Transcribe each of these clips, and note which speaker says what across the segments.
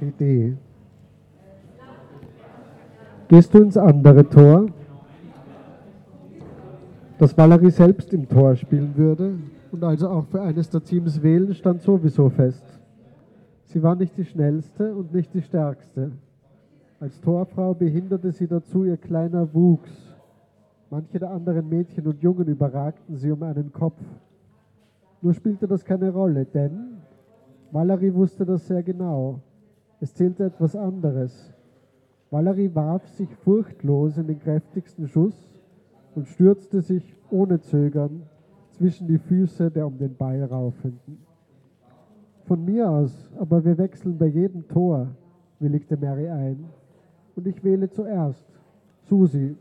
Speaker 1: Idee. Gehst du ins andere Tor? Dass Valerie selbst im Tor spielen würde und also auch für eines der Teams wählen, stand sowieso fest. Sie war nicht die schnellste und nicht die stärkste. Als Torfrau behinderte sie dazu ihr kleiner Wuchs. Manche der anderen Mädchen und Jungen überragten sie um einen Kopf. Nur spielte das keine Rolle, denn Valerie wusste das sehr genau. Es zählte etwas anderes. Valerie warf sich furchtlos in den kräftigsten Schuss und stürzte sich ohne Zögern zwischen die Füße der um den Ball raufenden. Von mir aus, aber wir wechseln bei jedem Tor, willigte Mary ein. Und ich wähle zuerst. Susi.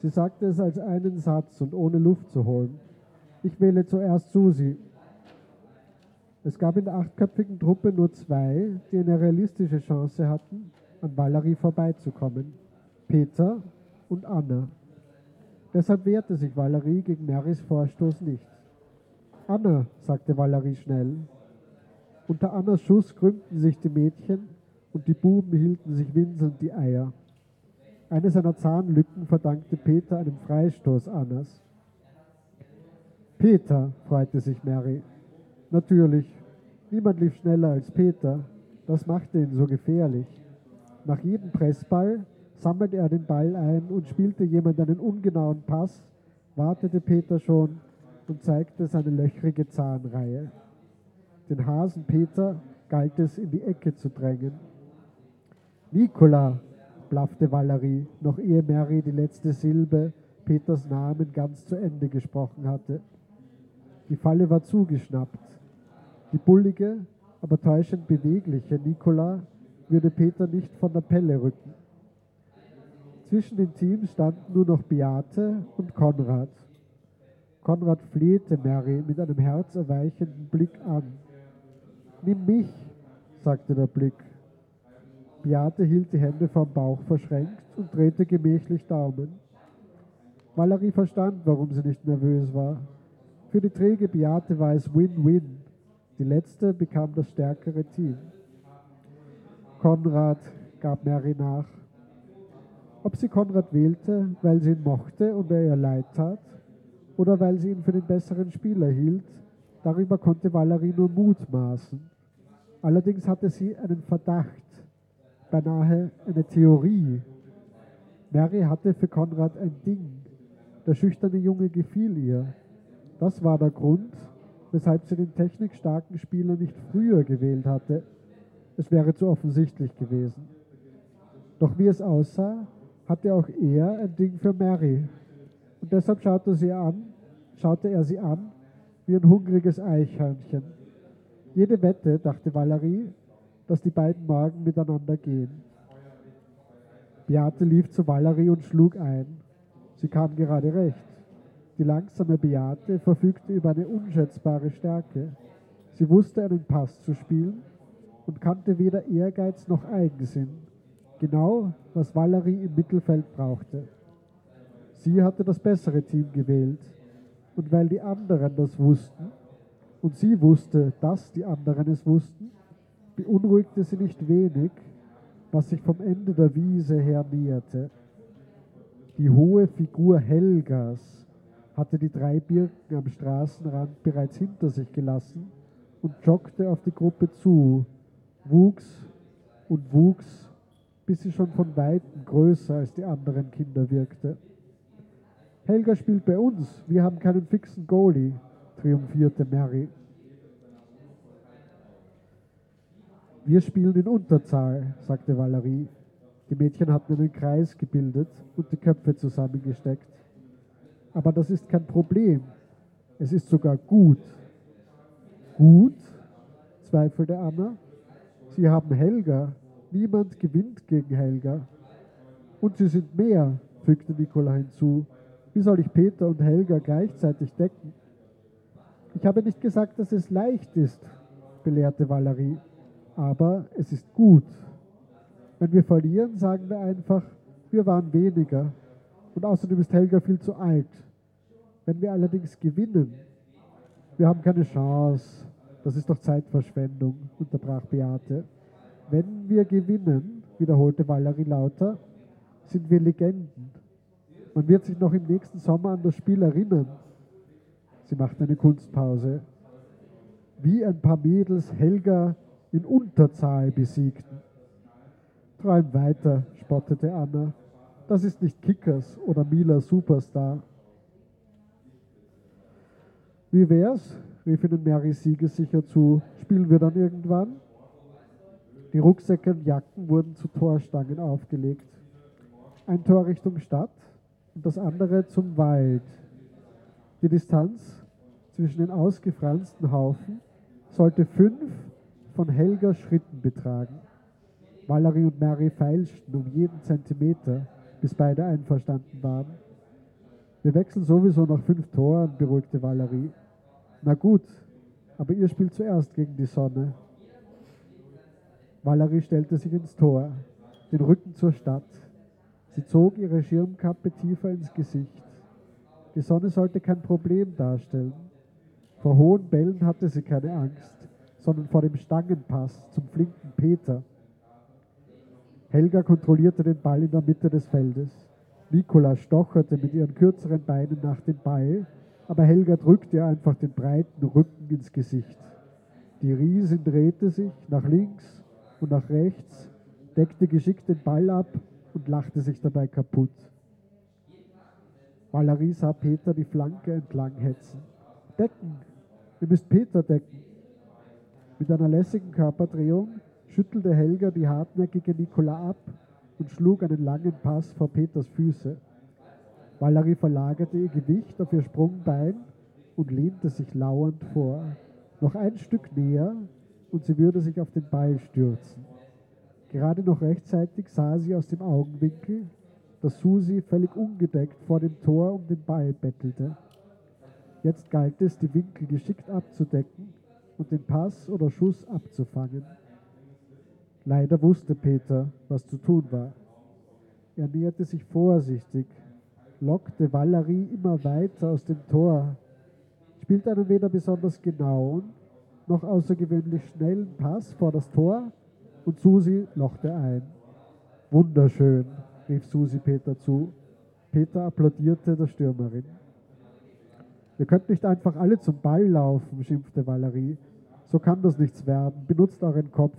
Speaker 1: Sie sagte es als einen Satz und ohne Luft zu holen. Ich wähle zuerst Susi. Es gab in der achtköpfigen Truppe nur zwei, die eine realistische Chance hatten, an Valerie vorbeizukommen. Peter und Anna. Deshalb wehrte sich Valerie gegen Marys Vorstoß nicht. Anna, sagte Valerie schnell. Unter Annas Schuss krümmten sich die Mädchen und die Buben hielten sich winselnd die Eier. Eine seiner Zahnlücken verdankte Peter einem Freistoß Annas. Peter, freute sich Mary. Natürlich, niemand lief schneller als Peter. Das machte ihn so gefährlich. Nach jedem Pressball sammelte er den Ball ein und spielte jemand einen ungenauen Pass, wartete Peter schon und zeigte seine löchrige Zahnreihe. Den Hasen Peter galt es, in die Ecke zu drängen. Nikola, blaffte Valerie, noch ehe Mary die letzte Silbe Peters Namen ganz zu Ende gesprochen hatte. Die Falle war zugeschnappt. Die bullige, aber täuschend bewegliche Nikola würde Peter nicht von der Pelle rücken. Zwischen den Teams standen nur noch Beate und Konrad. Konrad flehte Mary mit einem herzerweichenden Blick an. Nimm mich, sagte der Blick. Beate hielt die Hände vom Bauch verschränkt und drehte gemächlich Daumen. Valerie verstand, warum sie nicht nervös war. Für die träge Beate war es Win-Win. Die letzte bekam das stärkere Team. Konrad gab Mary nach. Ob sie Konrad wählte, weil sie ihn mochte und er ihr leid tat, oder weil sie ihn für den besseren Spieler hielt, darüber konnte Valerie nur mutmaßen. Allerdings hatte sie einen Verdacht, beinahe eine Theorie. Mary hatte für Konrad ein Ding. Der schüchterne Junge gefiel ihr. Das war der Grund, weshalb sie den technikstarken Spieler nicht früher gewählt hatte. Es wäre zu offensichtlich gewesen. Doch wie es aussah, hatte auch er ein Ding für Mary. Und deshalb schaute, sie an, schaute er sie an wie ein hungriges Eichhörnchen. Jede Wette, dachte Valerie, dass die beiden morgen miteinander gehen. Beate lief zu Valerie und schlug ein. Sie kam gerade recht. Die langsame Beate verfügte über eine unschätzbare Stärke. Sie wusste einen Pass zu spielen und kannte weder Ehrgeiz noch Eigensinn. Genau, was Valerie im Mittelfeld brauchte. Sie hatte das bessere Team gewählt. Und weil die anderen das wussten und sie wusste, dass die anderen es wussten, beunruhigte sie nicht wenig, was sich vom Ende der Wiese her näherte. Die hohe Figur Helgas hatte die drei Birken am Straßenrand bereits hinter sich gelassen und joggte auf die Gruppe zu, wuchs und wuchs, bis sie schon von weitem größer als die anderen Kinder wirkte. Helga spielt bei uns, wir haben keinen fixen Goalie, triumphierte Mary. Wir spielen in Unterzahl, sagte Valerie. Die Mädchen hatten einen Kreis gebildet und die Köpfe zusammengesteckt. Aber das ist kein Problem. Es ist sogar gut. Gut? zweifelte Anna. Sie haben Helga. Niemand gewinnt gegen Helga. Und sie sind mehr, fügte Nicola hinzu. Wie soll ich Peter und Helga gleichzeitig decken? Ich habe nicht gesagt, dass es leicht ist, belehrte Valerie aber es ist gut. Wenn wir verlieren, sagen wir einfach, wir waren weniger. Und außerdem ist Helga viel zu alt. Wenn wir allerdings gewinnen, wir haben keine Chance. Das ist doch Zeitverschwendung, unterbrach Beate. Wenn wir gewinnen, wiederholte Valerie lauter, sind wir Legenden. Man wird sich noch im nächsten Sommer an das Spiel erinnern. Sie machte eine Kunstpause. Wie ein paar Mädels Helga in Unterzahl besiegten. Träum weiter, spottete Anna. Das ist nicht Kickers oder Mila Superstar. Wie wär's? rief ihnen Mary siegessicher zu. Spielen wir dann irgendwann? Die Rucksäcke und Jacken wurden zu Torstangen aufgelegt. Ein Tor Richtung Stadt und das andere zum Wald. Die Distanz zwischen den ausgefransten Haufen sollte fünf von Helga Schritten betragen. Valerie und Mary feilschten um jeden Zentimeter, bis beide einverstanden waren. Wir wechseln sowieso nach fünf Toren, beruhigte Valerie. Na gut, aber ihr spielt zuerst gegen die Sonne. Valerie stellte sich ins Tor, den Rücken zur Stadt. Sie zog ihre Schirmkappe tiefer ins Gesicht. Die Sonne sollte kein Problem darstellen. Vor hohen Bällen hatte sie keine Angst, sondern vor dem Stangenpass zum flinken Peter. Helga kontrollierte den Ball in der Mitte des Feldes. Nikola stocherte mit ihren kürzeren Beinen nach dem Ball aber Helga drückte ihr einfach den breiten Rücken ins Gesicht. Die Riesin drehte sich nach links und nach rechts, deckte geschickt den Ball ab und lachte sich dabei kaputt. Valerie sah Peter die Flanke entlang hetzen. Decken! Ihr müsst Peter decken! Mit einer lässigen Körperdrehung schüttelte Helga die hartnäckige Nicola ab und schlug einen langen Pass vor Peters Füße. Valerie verlagerte ihr Gewicht auf ihr Sprungbein und lehnte sich lauernd vor. Noch ein Stück näher und sie würde sich auf den Ball stürzen. Gerade noch rechtzeitig sah sie aus dem Augenwinkel, dass Susi völlig ungedeckt vor dem Tor um den Ball bettelte. Jetzt galt es, die Winkel geschickt abzudecken und den Pass oder Schuss abzufangen. Leider wusste Peter, was zu tun war. Er näherte sich vorsichtig lockte Valerie immer weiter aus dem Tor, spielte einen weder besonders genauen noch außergewöhnlich schnellen Pass vor das Tor und Susi lochte ein. Wunderschön, rief Susi Peter zu. Peter applaudierte der Stürmerin. Ihr könnt nicht einfach alle zum Ball laufen, schimpfte Valerie. So kann das nichts werden. Benutzt euren Kopf.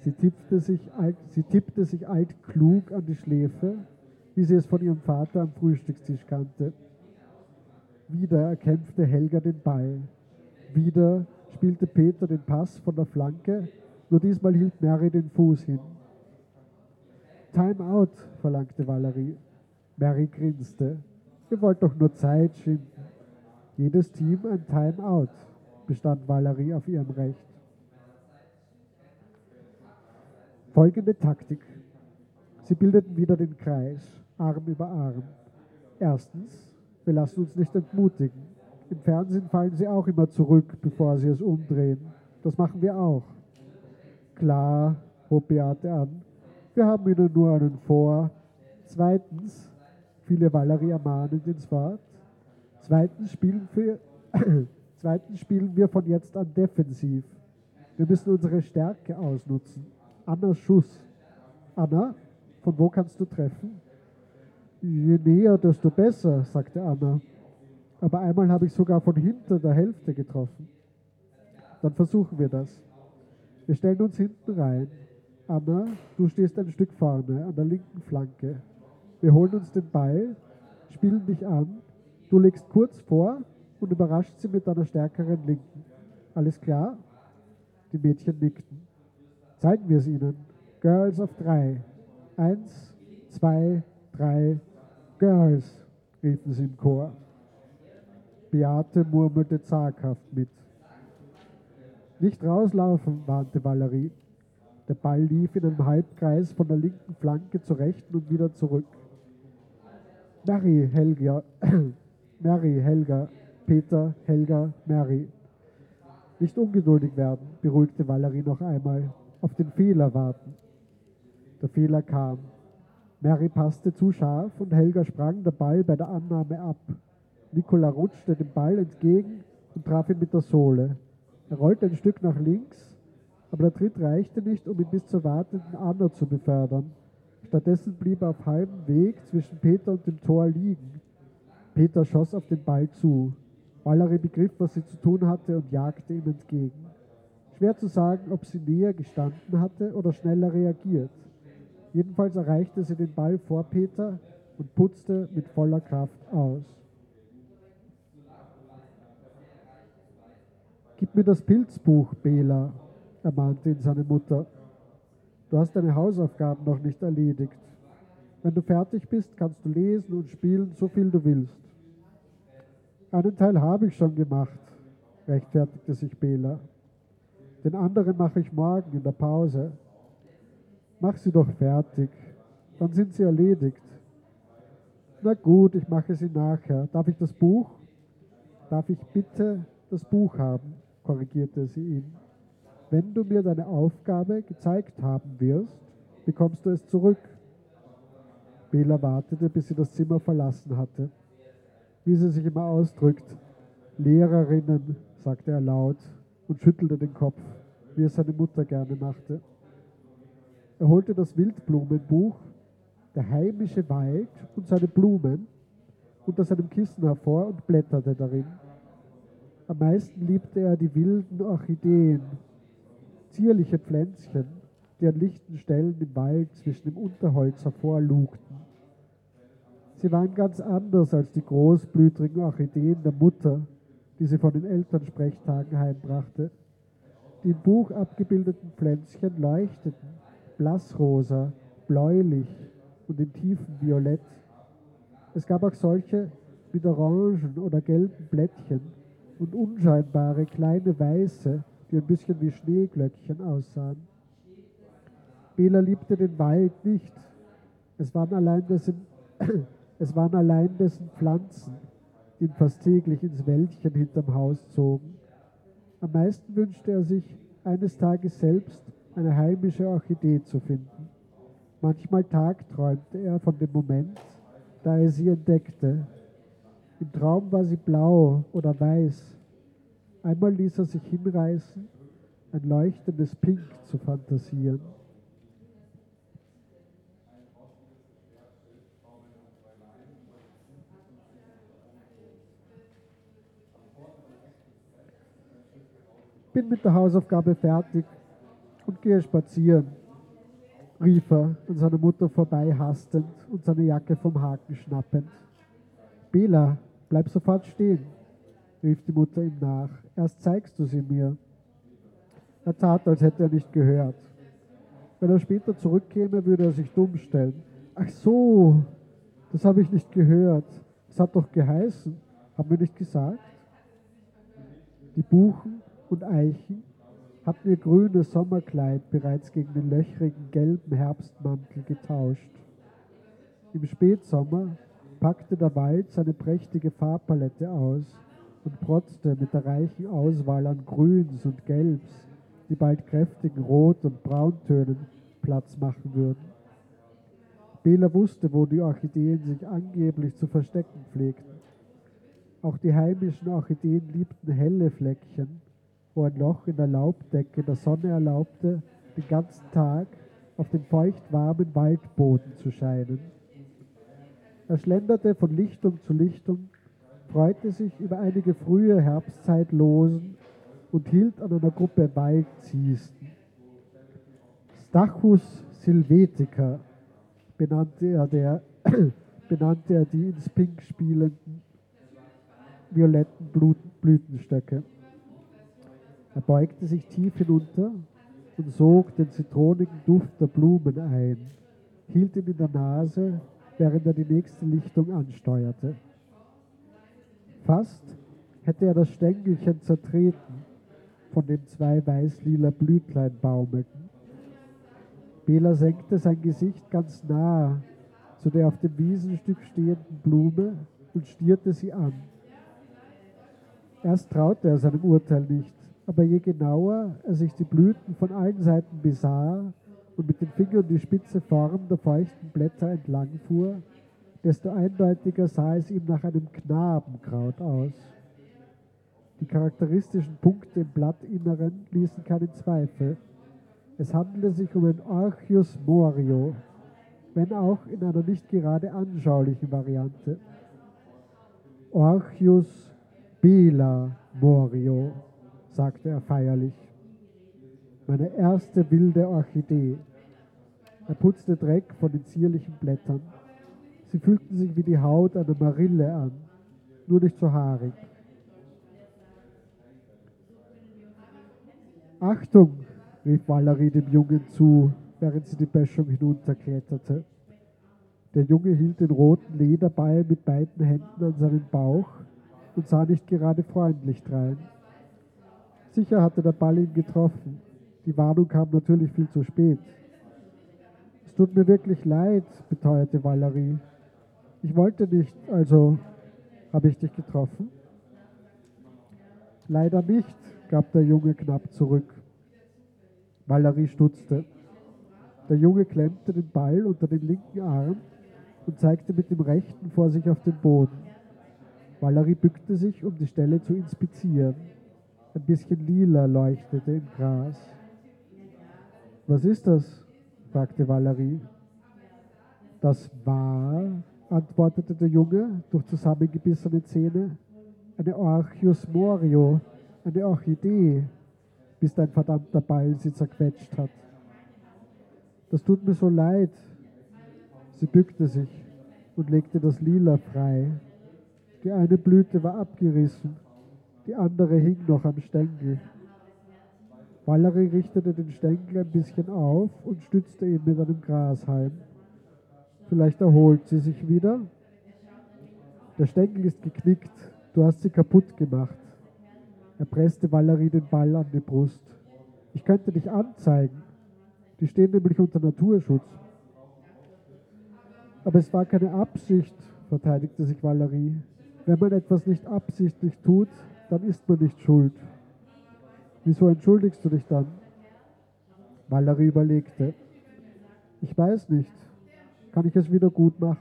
Speaker 1: Sie tippte sich, sie tippte sich altklug an die Schläfe wie sie es von ihrem Vater am Frühstückstisch kannte. Wieder erkämpfte Helga den Ball. Wieder spielte Peter den Pass von der Flanke, nur diesmal hielt Mary den Fuß hin. Time out, verlangte Valerie. Mary grinste. Ihr wollt doch nur Zeit schinden. Jedes Team ein Time out, bestand Valerie auf ihrem Recht. Folgende Taktik. Sie bildeten wieder den Kreis. Arm über Arm. Erstens, wir lassen uns nicht entmutigen. Im Fernsehen fallen sie auch immer zurück, bevor sie es umdrehen. Das machen wir auch. Klar, hob Beate an, wir haben ihnen nur einen vor. Zweitens, viele Valerie ermahnend ins Wort. Zweitens spielen, wir, zweitens spielen wir von jetzt an defensiv. Wir müssen unsere Stärke ausnutzen. Annas Schuss. Anna, von wo kannst du treffen? Je näher, desto besser, sagte Anna. Aber einmal habe ich sogar von hinter der Hälfte getroffen. Dann versuchen wir das. Wir stellen uns hinten rein. Anna, du stehst ein Stück vorne, an der linken Flanke. Wir holen uns den Ball, spielen dich an. Du legst kurz vor und überrascht sie mit deiner stärkeren Linken. Alles klar? Die Mädchen nickten. Zeigen wir es ihnen. Girls auf drei. Eins, zwei, drei, Girls, riefen sie im Chor. Beate murmelte zaghaft mit. Nicht rauslaufen, warnte Valerie. Der Ball lief in einem Halbkreis von der linken Flanke zur rechten und wieder zurück. Mary, Helga, Mary, Helga, Peter, Helga, Mary. Nicht ungeduldig werden, beruhigte Valerie noch einmal. Auf den Fehler warten. Der Fehler kam. Mary passte zu scharf und Helga sprang der Ball bei der Annahme ab. Nicola rutschte dem Ball entgegen und traf ihn mit der Sohle. Er rollte ein Stück nach links Aber der Tritt reichte nicht, um ihn bis zur wartenden Anna zu befördern. Stattdessen blieb er auf halbem Weg zwischen Peter und dem Tor liegen. Peter schoss auf den Ball zu. Valerie begriff, was sie zu tun hatte und jagte ihm entgegen. Schwer zu sagen, ob sie näher gestanden hatte oder schneller reagiert. Jedenfalls erreichte sie den Ball vor Peter und putzte mit voller Kraft aus. Gib mir das Pilzbuch, Bela, ermahnte ihn seine Mutter. Du hast deine Hausaufgaben noch nicht erledigt. Wenn du fertig bist, kannst du lesen und spielen, so viel du willst. Einen Teil habe ich schon gemacht, rechtfertigte sich Bela. Den anderen mache ich morgen in der Pause. Mach sie doch fertig, dann sind sie erledigt. Na gut, ich mache sie nachher. Darf ich das Buch? Darf ich bitte das Buch haben? korrigierte sie ihn. Wenn du mir deine Aufgabe gezeigt haben wirst, bekommst du es zurück. Bela wartete, bis sie das Zimmer verlassen hatte. Wie sie sich immer ausdrückt, Lehrerinnen, sagte er laut und schüttelte den Kopf, wie es seine Mutter gerne machte. Er holte das Wildblumenbuch, der heimische Wald und seine Blumen unter seinem Kissen hervor und blätterte darin. Am meisten liebte er die wilden Orchideen, zierliche Pflänzchen, die an lichten Stellen im Wald zwischen dem Unterholz hervorlugten. Sie waren ganz anders als die großblütigen Orchideen der Mutter, die sie von den Elternsprechtagen heimbrachte. Die im Buch abgebildeten Pflänzchen leuchteten blassrosa, bläulich und in tiefem Violett. Es gab auch solche mit orangen oder gelben Blättchen und unscheinbare kleine weiße, die ein bisschen wie Schneeglöckchen aussahen. Bela liebte den Wald nicht. Es waren allein dessen, es waren allein dessen Pflanzen, ihn fast täglich ins Wäldchen hinterm Haus zogen. Am meisten wünschte er sich, eines Tages selbst eine heimische Orchidee zu finden. Manchmal tagträumte er von dem Moment, da er sie entdeckte. Im Traum war sie blau oder weiß. Einmal ließ er sich hinreißen, ein leuchtendes Pink zu fantasieren. Bin mit der Hausaufgabe fertig und gehe spazieren, rief er an seiner Mutter vorbei hastend und seine Jacke vom Haken schnappend. Bela, bleib sofort stehen, rief die Mutter ihm nach. Erst zeigst du sie mir. Er tat, als hätte er nicht gehört. Wenn er später zurückkäme, würde er sich dumm stellen. Ach so, das habe ich nicht gehört. Das hat doch geheißen. Haben wir nicht gesagt? Die Buchen und Eichen hatten ihr grünes Sommerkleid bereits gegen den löchrigen gelben Herbstmantel getauscht. Im Spätsommer packte der Wald seine prächtige Farbpalette aus und protzte mit der reichen Auswahl an Grüns und Gelbs, die bald kräftigen Rot- und Brauntönen Platz machen würden. Bela wusste, wo die Orchideen sich angeblich zu verstecken pflegten. Auch die heimischen Orchideen liebten helle Fleckchen, wo ein Loch in der Laubdecke der Sonne erlaubte, den ganzen Tag auf dem feuchtwarmen Waldboden zu scheinen. Er schlenderte von Lichtung zu Lichtung, freute sich über einige frühe Herbstzeitlosen und hielt an einer Gruppe Waldziesten. Stachus silvetica benannte er, der, benannte er die ins Pink spielenden violetten Blütenstöcke. Er beugte sich tief hinunter und sog den zitronigen Duft der Blumen ein, hielt ihn in der Nase, während er die nächste Lichtung ansteuerte. Fast hätte er das Stängelchen zertreten, von dem zwei weiß-lila Blütlein baumelten. Bela senkte sein Gesicht ganz nah zu der auf dem Wiesenstück stehenden Blume und stierte sie an. Erst traute er seinem Urteil nicht aber je genauer er sich die Blüten von allen Seiten besah und mit den Fingern die spitze Form der feuchten Blätter entlangfuhr, desto eindeutiger sah es ihm nach einem Knabenkraut aus. Die charakteristischen Punkte im Blattinneren ließen keinen Zweifel. Es handelte sich um ein Orchius Morio, wenn auch in einer nicht gerade anschaulichen Variante. Orchius Bela Morio, sagte er feierlich. Meine erste wilde Orchidee. Er putzte Dreck von den zierlichen Blättern. Sie fühlten sich wie die Haut einer Marille an, nur nicht so haarig. Achtung, rief Valerie dem Jungen zu, während sie die Böschung hinunterkletterte. Der Junge hielt den roten Lederball mit beiden Händen an seinen Bauch und sah nicht gerade freundlich drein. Sicher hatte der Ball ihn getroffen. Die Warnung kam natürlich viel zu spät. Es tut mir wirklich leid, beteuerte Valerie. Ich wollte nicht, also habe ich dich getroffen? Leider nicht, gab der Junge knapp zurück. Valerie stutzte. Der Junge klemmte den Ball unter den linken Arm und zeigte mit dem rechten vor sich auf den Boden. Valerie bückte sich, um die Stelle zu inspizieren. Ein bisschen lila leuchtete im Gras. Was ist das? fragte Valerie. Das war, antwortete der Junge durch zusammengebissene Zähne, eine Orchius morio, eine Orchidee, bis dein verdammter Ball sie zerquetscht hat. Das tut mir so leid. Sie bückte sich und legte das Lila frei. Die eine Blüte war abgerissen, die andere hing noch am Stängel. Valerie richtete den Stängel ein bisschen auf und stützte ihn mit einem Grashalm. Vielleicht erholt sie sich wieder. Der Stängel ist geknickt, du hast sie kaputt gemacht. Er presste Valerie den Ball an die Brust. Ich könnte dich anzeigen. Die stehen nämlich unter Naturschutz. Aber es war keine Absicht, verteidigte sich Valerie. Wenn man etwas nicht absichtlich tut, dann ist man nicht schuld. Wieso entschuldigst du dich dann? Valerie überlegte. Ich weiß nicht. Kann ich es wieder gut machen?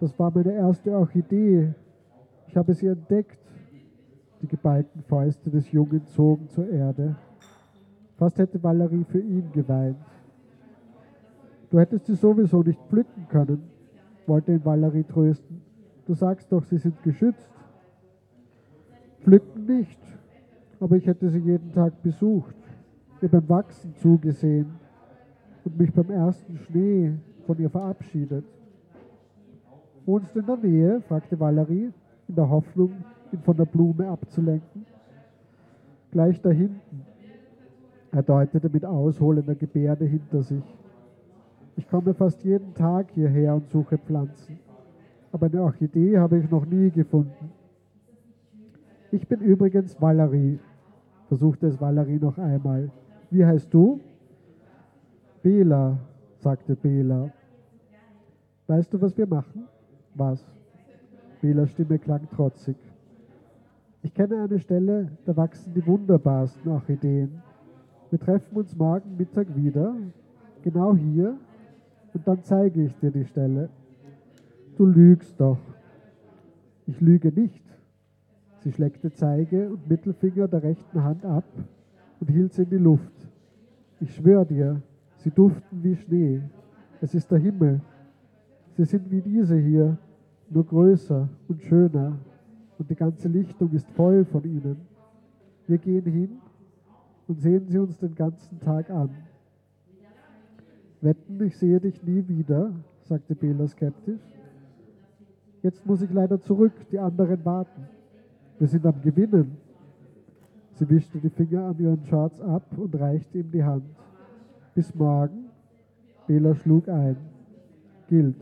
Speaker 1: Das war meine erste Orchidee. Ich habe sie entdeckt. Die geballten Fäuste des Jungen zogen zur Erde. Fast hätte Valerie für ihn geweint. Du hättest sie sowieso nicht pflücken können, wollte ihn Valerie trösten. Du sagst doch, sie sind geschützt. Pflücken nicht, aber ich hätte sie jeden Tag besucht, ihr beim Wachsen zugesehen und mich beim ersten Schnee von ihr verabschiedet. Wohnst du in der Nähe? fragte Valerie, in der Hoffnung, ihn von der Blume abzulenken. Gleich da hinten. Er deutete mit ausholender Gebärde hinter sich. Ich komme fast jeden Tag hierher und suche Pflanzen. Aber eine Orchidee habe ich noch nie gefunden. Ich bin übrigens Valerie, versuchte es Valerie noch einmal. Wie heißt du? Bela, sagte Bela. Weißt du, was wir machen? Was? Belas Stimme klang trotzig. Ich kenne eine Stelle, da wachsen die wunderbarsten Orchideen. Wir treffen uns morgen Mittag wieder, genau hier, und dann zeige ich dir die Stelle. Du lügst doch. Ich lüge nicht. Sie schleckte Zeige und Mittelfinger der rechten Hand ab und hielt sie in die Luft. Ich schwöre dir, sie duften wie Schnee. Es ist der Himmel. Sie sind wie diese hier, nur größer und schöner und die ganze Lichtung ist voll von ihnen. Wir gehen hin und sehen sie uns den ganzen Tag an. Wetten, ich sehe dich nie wieder, sagte Bela skeptisch. Jetzt muss ich leider zurück, die anderen warten. Wir sind am Gewinnen. Sie wischte die Finger an ihren Shorts ab und reichte ihm die Hand. Bis morgen. Bela schlug ein. Gilt.